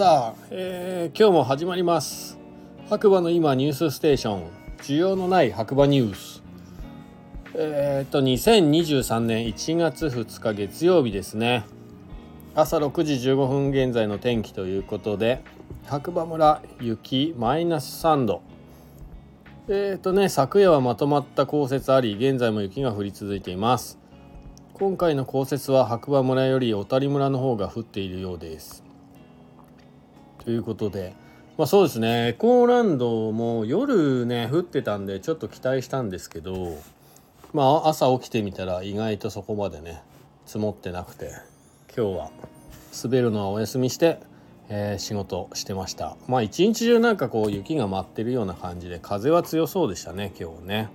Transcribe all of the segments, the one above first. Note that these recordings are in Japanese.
さあ、えー、今日も始まります。白馬の今ニュースステーション。需要のない白馬ニュース。えー、っと2023年1月2日月曜日ですね。朝6時15分現在の天気ということで白馬村雪マイナス3度。えー、っとね昨夜はまとまった降雪あり現在も雪が降り続いています。今回の降雪は白馬村より小谷村の方が降っているようです。ということで。まあそうですね。エコーランドも夜ね降ってたんでちょっと期待したんですけどまあ朝起きてみたら意外とそこまでね積もってなくて今日は滑るのはお休みして、えー、仕事してました。まあ一日中なんかこう雪が舞ってるような感じで風は強そうでしたね今日ね。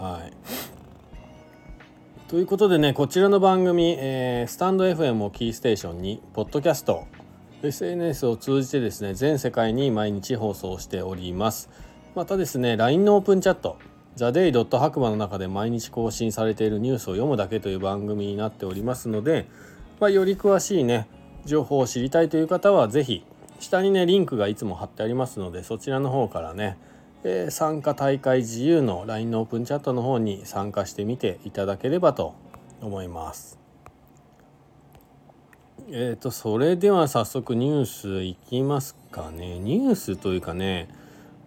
はい。ということでねこちらの番組、えー、スタンド FM をキーステーションにポッドキャスト SNS を通じてですね全世界に毎日放送しておりますまたですね LINE のオープンチャットザデイドット白馬の中で毎日更新されているニュースを読むだけという番組になっておりますので、まあ、より詳しいね情報を知りたいという方は是非下にねリンクがいつも貼ってありますのでそちらの方からね、えー、参加大会自由の LINE のオープンチャットの方に参加してみていただければと思います。えっ、ー、とそれでは早速ニュースいきますかね。ニュースというかね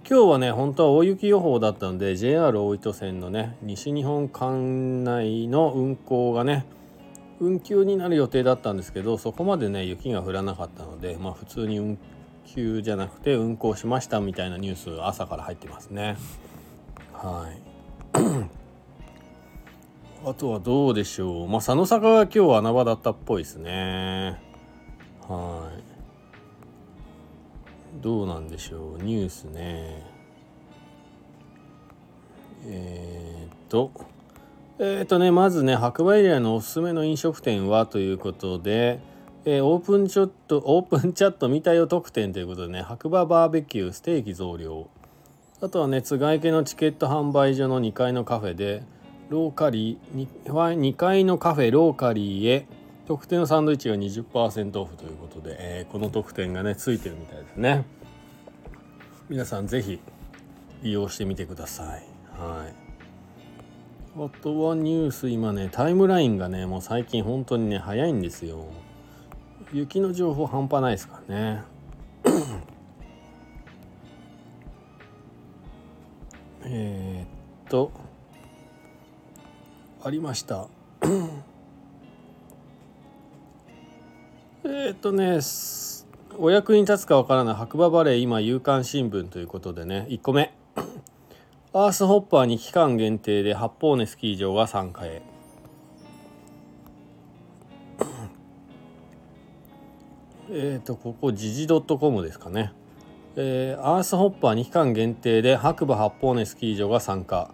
今日はね本当は大雪予報だったので JR 大糸線のね西日本管内の運行がね運休になる予定だったんですけどそこまでね雪が降らなかったのでまあ普通に運休じゃなくて運行しましたみたいなニュース朝から入ってますね。はい。あとはどうでしょう。まあ、佐野坂が今日穴場だったっぽいですね。はい。どうなんでしょう。ニュースね。えー、っと。えー、っとね、まずね、白馬エリアのおすすめの飲食店はということで、えー、オープンチャット、オープンチャット見たよ特典ということでね、白馬バーベキューステーキ増量。あとはね、津軽家のチケット販売所の2階のカフェで、ローカリー 2, 2階のカフェローカリーへ。特典のサンドイッチが20%オフということで、えー、この特典がねついてるみたいですね。皆さん是非利用してみてください。はい。あとはニュース今ねタイムラインがねもう最近本当にね早いんですよ。雪の情報半端ないですからね。えっとありました。えっとねお役に立つかわからない白馬バレー今夕刊新聞ということでね1個目。アースホッパーに期間限定で八方根スキー場が参加へ。えっとここ時事 .com ですかね。えー、アースホッパーに期間限定で白馬八方根スキー場が参加。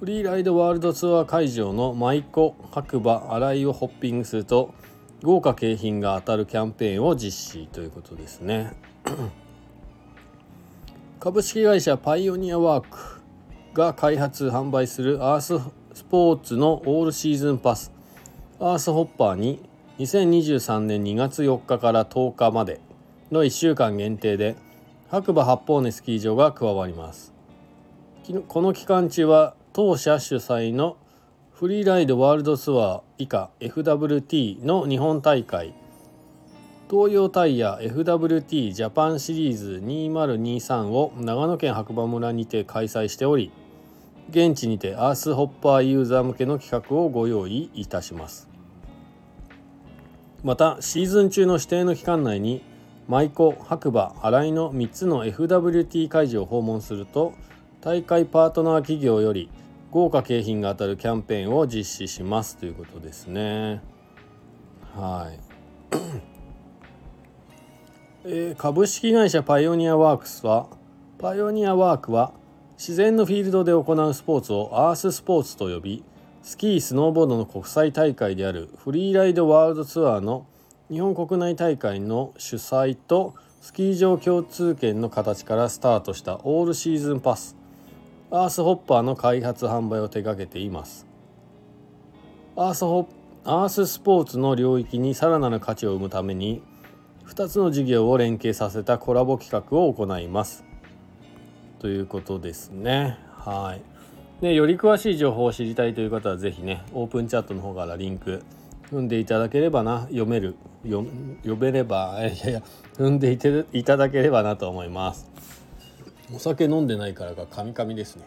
フリーライドワールドツアー会場の舞妓白馬新井をホッピングすると豪華景品が当たるキャンペーンを実施ということですね。株式会社パイオニアワークが開発販売するアーススポーツのオールシーズンパス。アースホッパーに2023年2月4日から10日までの1週間限定で白馬八方根スキー場が加わります。この期間中は当社主催のフリーライドワールドツアー以下 FWT の日本大会。東洋タイヤ FWT ジャパンシリーズ2023を長野県白馬村にて開催しており現地にてアースホッパーユーザー向けの企画をご用意いたします。またシーズン中の指定の期間内に舞妓白馬新井の3つの FWT 会場を訪問すると大会パートナー企業より豪華景品が当たるキャンペーンを実施しますということですね。はい。えー、株式会社パイオニアワークスはパイオニアワークは自然のフィールドで行うスポーツをアーススポーツと呼びスキー・スノーボードの国際大会であるフリーライドワールドツアーの日本国内大会の主催とスキー場共通券の形からスタートしたオールシーズンパスアースホッパーの開発販売を手掛けています。アースホアーススポーツの領域にさらなる価値を生むために2つの事業を連携させたコラボ企画を行います。ということですね。はい。でより詳しい情報を知りたいという方は是非ねオープンチャットの方からリンク踏んでいただければな読める読めればいやいや踏んでいただければなと思います。お酒飲んでないからかカミカミですね。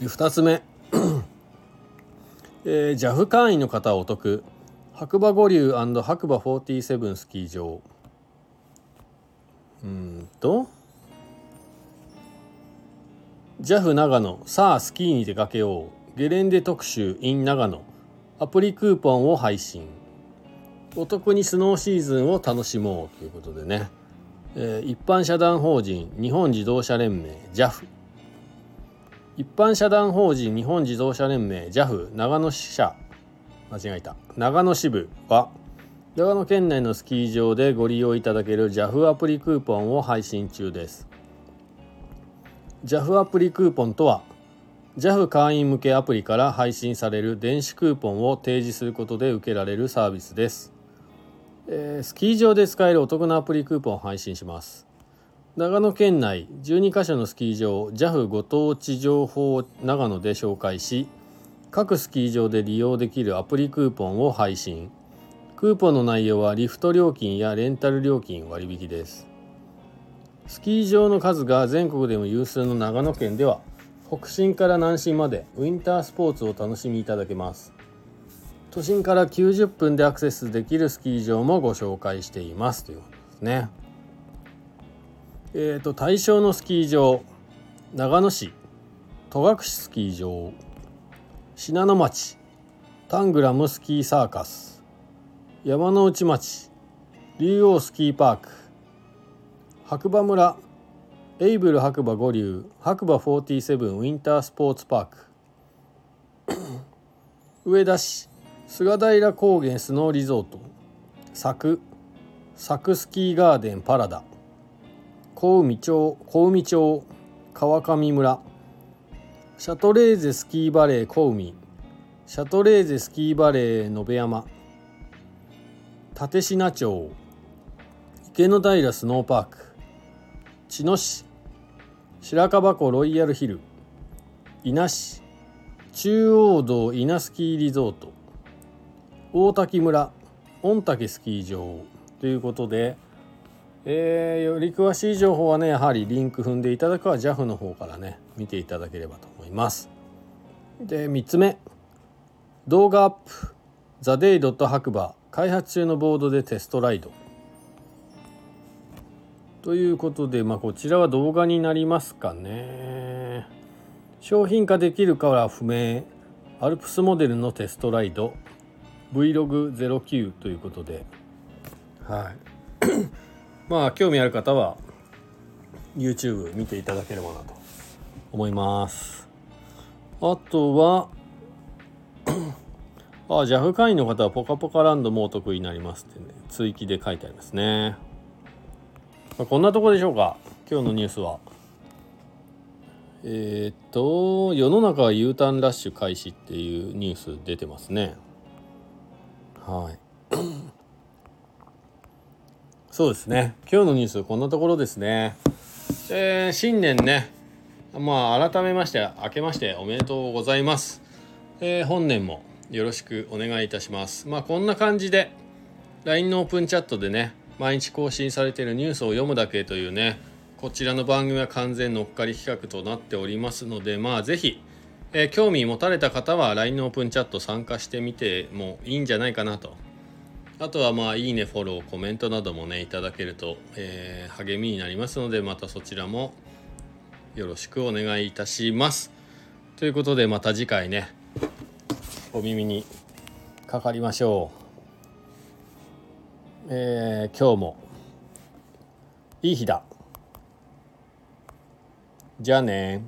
で2つ目。えー、JAF 会員の方はお得。白馬五流白馬47スキー場。うんと。JAF 長野。さあスキーに出かけよう。ゲレンデ特集 in 長野。アプリクーポンを配信。お得にスノーシーズンを楽しもう。ということでね、えー、一般社団法人日本自動車連盟 JAF 一般社団法人日本自動車連盟 JAF 長野支社。間違えた。長野支部は長野県内のスキー場でご利用いただける JAF アプリクーポンを配信中です。JAF アプリクーポンとは JAF 会員向けアプリから配信される電子クーポンを提示することで受けられるサービスです、えー、スキー場で使えるお得なアプリクーポンを配信します。長野県内12カ所のスキー場 JAF ご当地情報長野で紹介し各スキー場で利用できるアプリクーポンを配信。クーポンの内容はリフト料金やレンタル料金割引です。スキー場の数が全国でも有数の長野県では北進から南進までウィンタースポーツを楽しみいただけます。都心から90分でアクセスできるスキー場もご紹介しています。ということですね。えーと、対象のスキー場長野市戸隠スキー場信濃町タングラムスキーサーカス山ノ内町竜王スキーパーク白馬村エイブル白馬五流白馬47ウィンタースポーツパーク。上田市菅平高原スノーリゾート。佐久佐久スキーガーデンパラダ。小海町。小海町。川上村。シャトレーゼスキーバレー小海。シャトレーゼスキーバレー延山。立科町。池の平スノーパーク。茅野市。白樺湖ロイヤルヒル。伊那市。中央道稲スキーリゾート。大滝村御嶽スキー場。ということでえー、より詳しい情報はねやはりリンク踏んでいただくは JAF の方からね見ていただければと思います。で3つ目。動画アップ。ザデイドット白馬。開発中のボードでテストライド。ということで、まあ、こちらは動画になりますかね。商品化できるかは不明。アルプスモデルのテストライド。Vlog09 ということで。はい。まあ興味ある方は YouTube 見ていただければなと思います。あとは あ JAF 会員の方はポカポカランドもお得になりますってね追記で書いてありますね、まあ、こんなとこでしょうか。今日のニュースは。えー、っと世の中は U ターンラッシュ開始っていうニュース出てますね。はい。そうですね。今日のニュースはこんなところですね。えー、新年ね。まあ改めまして明けましておめでとうございます、えー、本年もよろしくお願いいたします。まあこんな感じで LINE のオープンチャットでね毎日更新されているニュースを読むだけというねこちらの番組は完全乗っかり企画となっておりますのでまあ是非えー、興味持たれた方は LINE のオープンチャット参加してみてもいいんじゃないかなと。あとはまあいいねフォローコメントなどもねいただけると、えー、励みになりますのでまたそちらもよろしくお願いいたします。ということでまた次回ねお耳にかかりましょう。えー、今日もいい日だ。じゃあね